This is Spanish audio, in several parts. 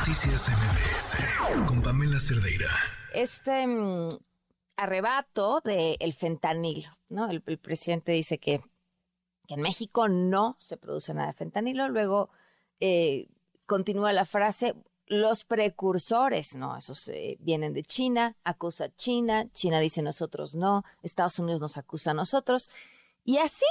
Noticias MBS con Pamela Cerdeira. Este mm, arrebato del el fentanilo, ¿no? El, presidente dice que, en México no se produce nada de fentanilo, luego eh, continúa la frase, los precursores, no, esos eh, vienen de China, acusa a China, China dice nosotros no, Estados Unidos nos acusa a nosotros, y así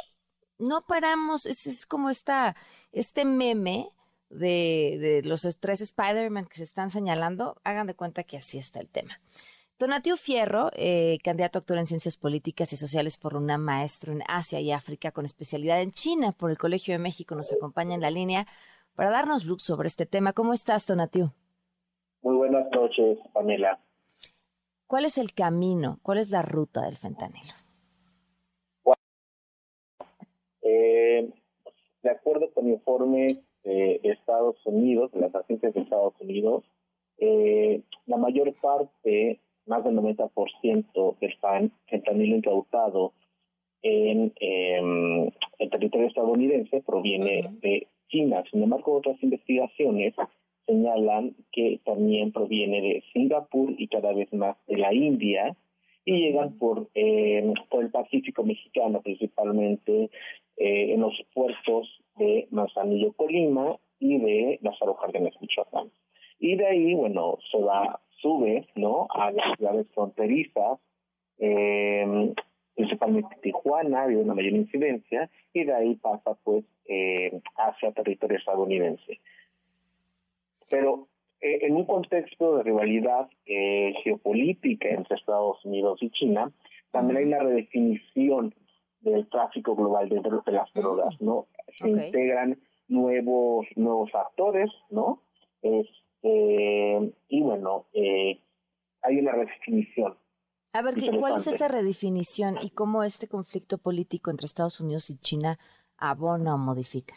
no paramos, es, es como esta, este meme de, los tres Spider-Man que se están señalando, hagan de cuenta que así está el tema. Donatio Fierro, eh, candidato a actor en Ciencias Políticas y Sociales por una maestro en Asia y África con especialidad en China por el Colegio de México, nos acompaña en la línea para darnos luz sobre este tema. ¿Cómo estás, Donatio? Muy buenas noches, Pamela. ¿Cuál es el camino? ¿Cuál es la ruta del fentanilo? Eh, de acuerdo con informes de Estados Unidos, de las agencias de Estados Unidos, eh, la mayor parte, más del 90% del fentanilo incautado en em, el territorio estadounidense proviene de China. Sin embargo, otras investigaciones señalan que también proviene de Singapur y cada vez más de la India y llegan por, em, por el Pacífico mexicano, principalmente eh, en los puertos de Manzanillo, Colima y de las Jardines, Michoacán. Y de ahí, bueno, se va, sube, ¿no? A las ciudades fronterizas, eh, principalmente Tijuana, hay una mayor incidencia, y de ahí pasa, pues, eh, hacia territorio estadounidense. Pero eh, en un contexto de rivalidad eh, geopolítica entre Estados Unidos y China, también hay una redefinición del tráfico global de, de las drogas, ¿no? Se integran nuevos nuevos actores, ¿no? Este, y bueno, eh, hay una redefinición. A ver, ¿cuál es esa redefinición y cómo este conflicto político entre Estados Unidos y China abona o modifica?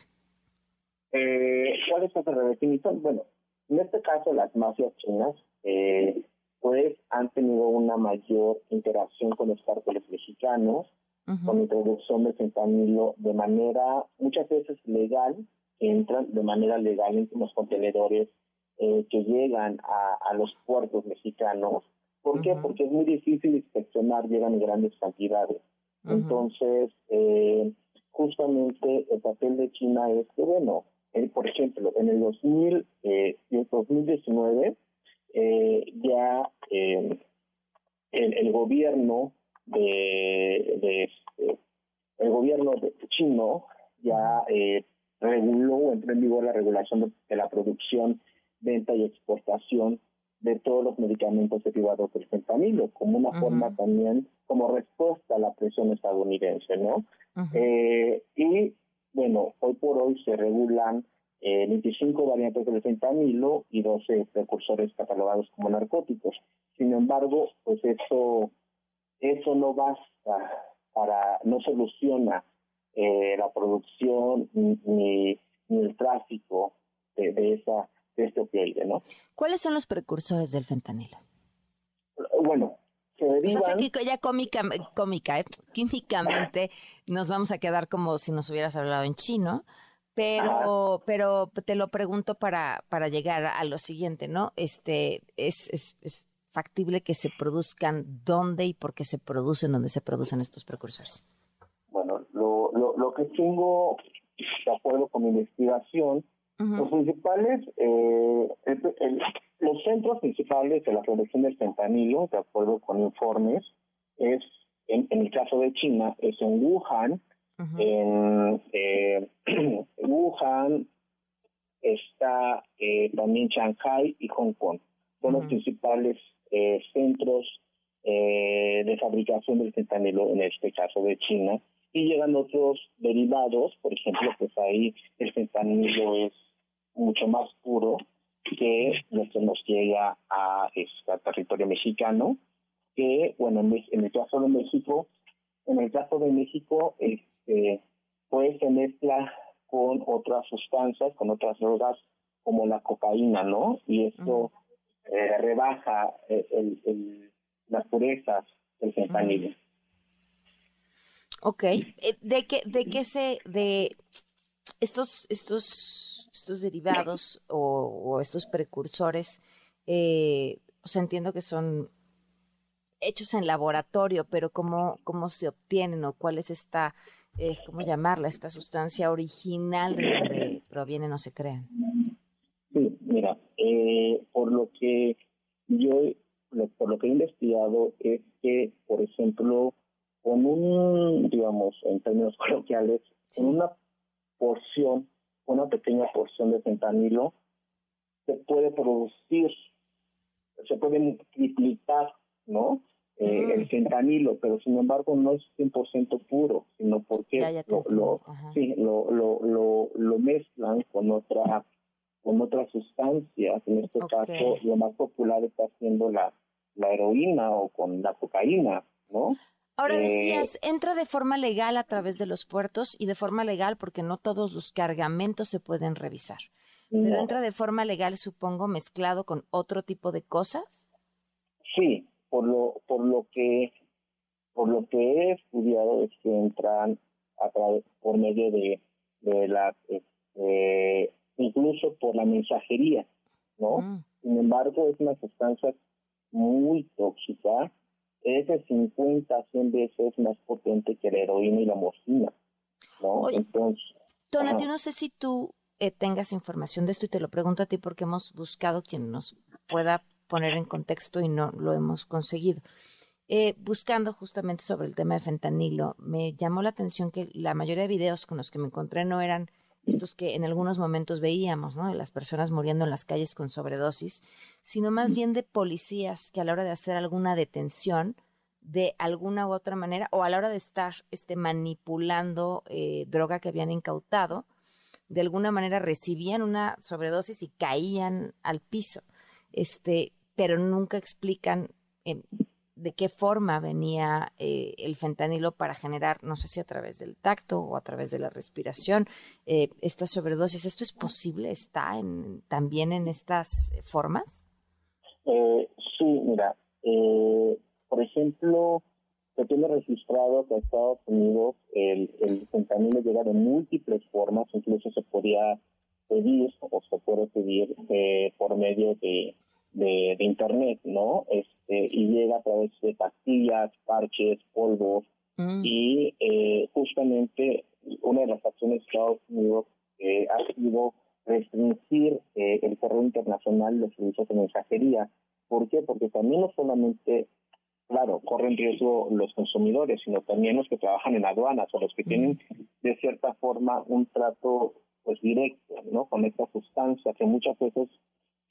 Eh, ¿Cuál es esa redefinición? Bueno, en este caso las mafias chinas eh, pues han tenido una mayor interacción con los cárteles mexicanos, con introducción de fentanilo de manera muchas veces legal, entran de manera legal en los contenedores eh, que llegan a, los puertos mexicanos. ¿Por qué? Porque es muy difícil inspeccionar, llegan en grandes cantidades. Entonces, eh, justamente el papel de China es que, bueno, por ejemplo, en el 2000, eh, 2019, eh, ya eh, el, el, gobierno de, de este, el gobierno de chino ya eh, reguló o entró en vigor la regulación de, la producción, venta y exportación de todos los medicamentos derivados del fentanilo, como una forma también, como respuesta a la presión estadounidense, ¿no? eh, y bueno, hoy por hoy se regulan eh, 25 variantes del fentanilo y 12 precursores catalogados como narcóticos. Sin embargo, pues eso, eso no basta para, no soluciona eh, la producción ni, el tráfico de, esa de este opioide, ¿no? ¿Cuáles son los precursores del fentanilo? Bueno, se derivan... O que ya cómica, cómica ¿eh? químicamente nos vamos a quedar como si nos hubieras hablado en chino, pero, pero te lo pregunto para, para llegar a lo siguiente, ¿no? Este, es, es, es factible que se produzcan dónde y por qué se producen, dónde se producen estos precursores. Bueno, lo, lo, lo que tengo, de acuerdo con mi investigación, los principales, eh, los centros principales de la producción del fentanilo, de acuerdo con informes, es, en, el caso de China, es en Wuhan, en eh, Wuhan está eh, también Shanghai y Hong Kong. Son los principales eh, centros eh, de fabricación del fentanilo, en este caso de China, y llegan otros derivados, por ejemplo, pues ahí el fentanilo es mucho más puro que lo que nos llega a este territorio mexicano, que, bueno, en, el caso de México, en el caso de México, este, pues se mezcla con otras sustancias, con otras drogas, como la cocaína, ¿no? Y esto eh, rebaja eh, el, las purezas del fentanilo. Ok, eh, ¿de qué, de qué se, de estos, estos estos derivados o, estos precursores, eh, o sea, entiendo que son hechos en laboratorio, pero ¿cómo, cómo se obtienen o cuál es esta, eh, ¿cómo llamarla? Esta sustancia original de donde provienen o se crean. Sí, mira, eh, por lo que yo, por lo que he investigado es que, por ejemplo, con un, digamos, en términos coloquiales, con una porción, una pequeña porción de fentanilo, se puede producir, se puede multiplicar, ¿no? Eh, el fentanilo, pero sin embargo no es 100% puro, sino porque lo, lo, sí, lo, lo, lo, mezclan con otra con otras sustancias. En este caso, lo más popular está siendo la, la heroína o con la cocaína, ¿no? Ahora eh, decías, entra de forma legal a través de los puertos y de forma legal porque no todos los cargamentos se pueden revisar. Pero entra de forma legal, supongo, mezclado con otro tipo de cosas. Sí, por lo por lo que por lo que he estudiado es que entran a través por medio de de la este, incluso por la mensajería, ¿no? Mm. Sin embargo, es una sustancia muy tóxica, es de 50 a 100 veces más potente que la heroína y la morfina, ¿no? Entonces, Tona, yo no sé si tú eh, tengas información de esto y te lo pregunto a ti porque hemos buscado quien nos pueda poner en contexto y no lo hemos conseguido. Eh, buscando justamente sobre el tema de fentanilo, me llamó la atención que la mayoría de videos con los que me encontré no eran estos que en algunos momentos veíamos, ¿no? De las personas muriendo en las calles con sobredosis, sino más bien de policías que a la hora de hacer alguna detención, de alguna u otra manera, o a la hora de estar este, manipulando eh, droga que habían incautado, de alguna manera recibían una sobredosis y caían al piso. Este, pero nunca explican eh, de qué forma venía eh, el fentanilo para generar, no sé si a través del tacto o a través de la respiración, eh, esta sobredosis. ¿Esto es posible? ¿Está en, también en estas formas? sí, mira, por ejemplo, se tiene registrado que a Estados Unidos el, el fentanilo llega de múltiples formas, incluso se podía pedir o se puede pedir por medio de de, internet, ¿no? Este, y llega a través de pastillas, parches, polvos, mm. y eh, justamente una de las acciones de Estados Unidos eh, ha sido restringir eh, el correo internacional los servicios de mensajería. ¿Por qué? Porque también no solamente, claro, corren riesgo los consumidores, sino también los que trabajan en aduanas o los que mm. tienen de cierta forma un trato pues directo, ¿no? Con esta sustancia que muchas veces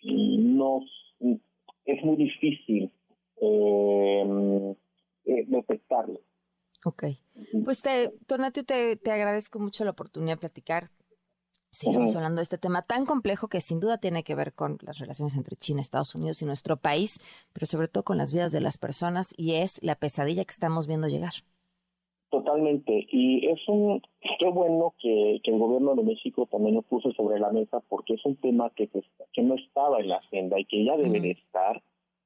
no es muy difícil eh, eh, detectarlo. Ok. Pues, te, Tonati, te, te agradezco mucho la oportunidad de platicar. Sigamos hablando de este tema tan complejo que sin duda tiene que ver con las relaciones entre China, Estados Unidos y nuestro país, pero sobre todo con las vidas de las personas y es la pesadilla que estamos viendo llegar. Totalmente. Y es un, qué bueno que, el gobierno de México también lo puso sobre la mesa porque es un tema que, que no estaba en la agenda y que ya debe de estar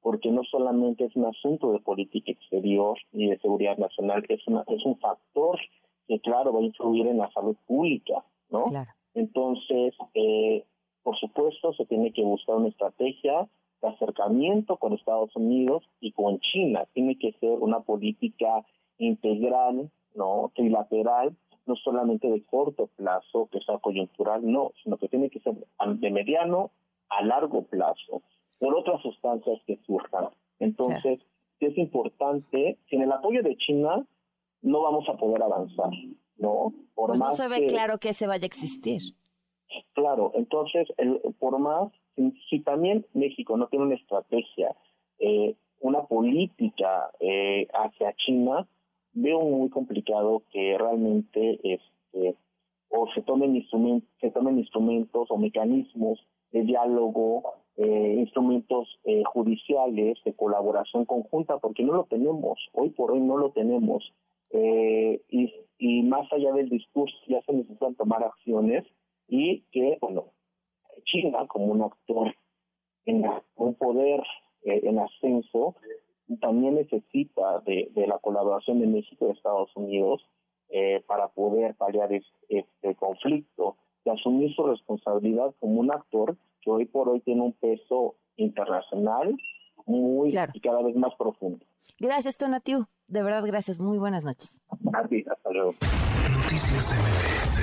porque no solamente es un asunto de política exterior y de seguridad nacional, es, una, es un factor que, claro, va a influir en la salud pública, ¿no? Entonces, eh, por supuesto, se tiene que buscar una estrategia de acercamiento con Estados Unidos y con China. Tiene que ser una política integral, no trilateral, no solamente de corto plazo, que sea coyuntural, no, sino que tiene que ser de mediano a largo plazo, por otras sustancias que surjan. Entonces, es importante, sin el apoyo de China, no vamos a poder avanzar, ¿no? Por pues no se ve claro que se vaya a existir. Claro, entonces, el, por más, si, también México no tiene una estrategia, eh, una política eh, hacia China, veo muy complicado que realmente este o se tomen instrumentos se tomen instrumentos o mecanismos de diálogo eh, instrumentos eh, judiciales de colaboración conjunta porque no lo tenemos hoy por hoy no lo tenemos eh, y, más allá del discurso ya se necesitan tomar acciones y que bueno China como un actor en un poder en ascenso también necesita de, la colaboración de México y Estados Unidos eh, para poder paliar este, conflicto. De asumir su responsabilidad como un actor que hoy por hoy tiene un peso internacional muy y cada vez más profundo. Gracias, Tonatiu. De verdad, gracias. Muy buenas noches. A hasta luego. Noticias MBS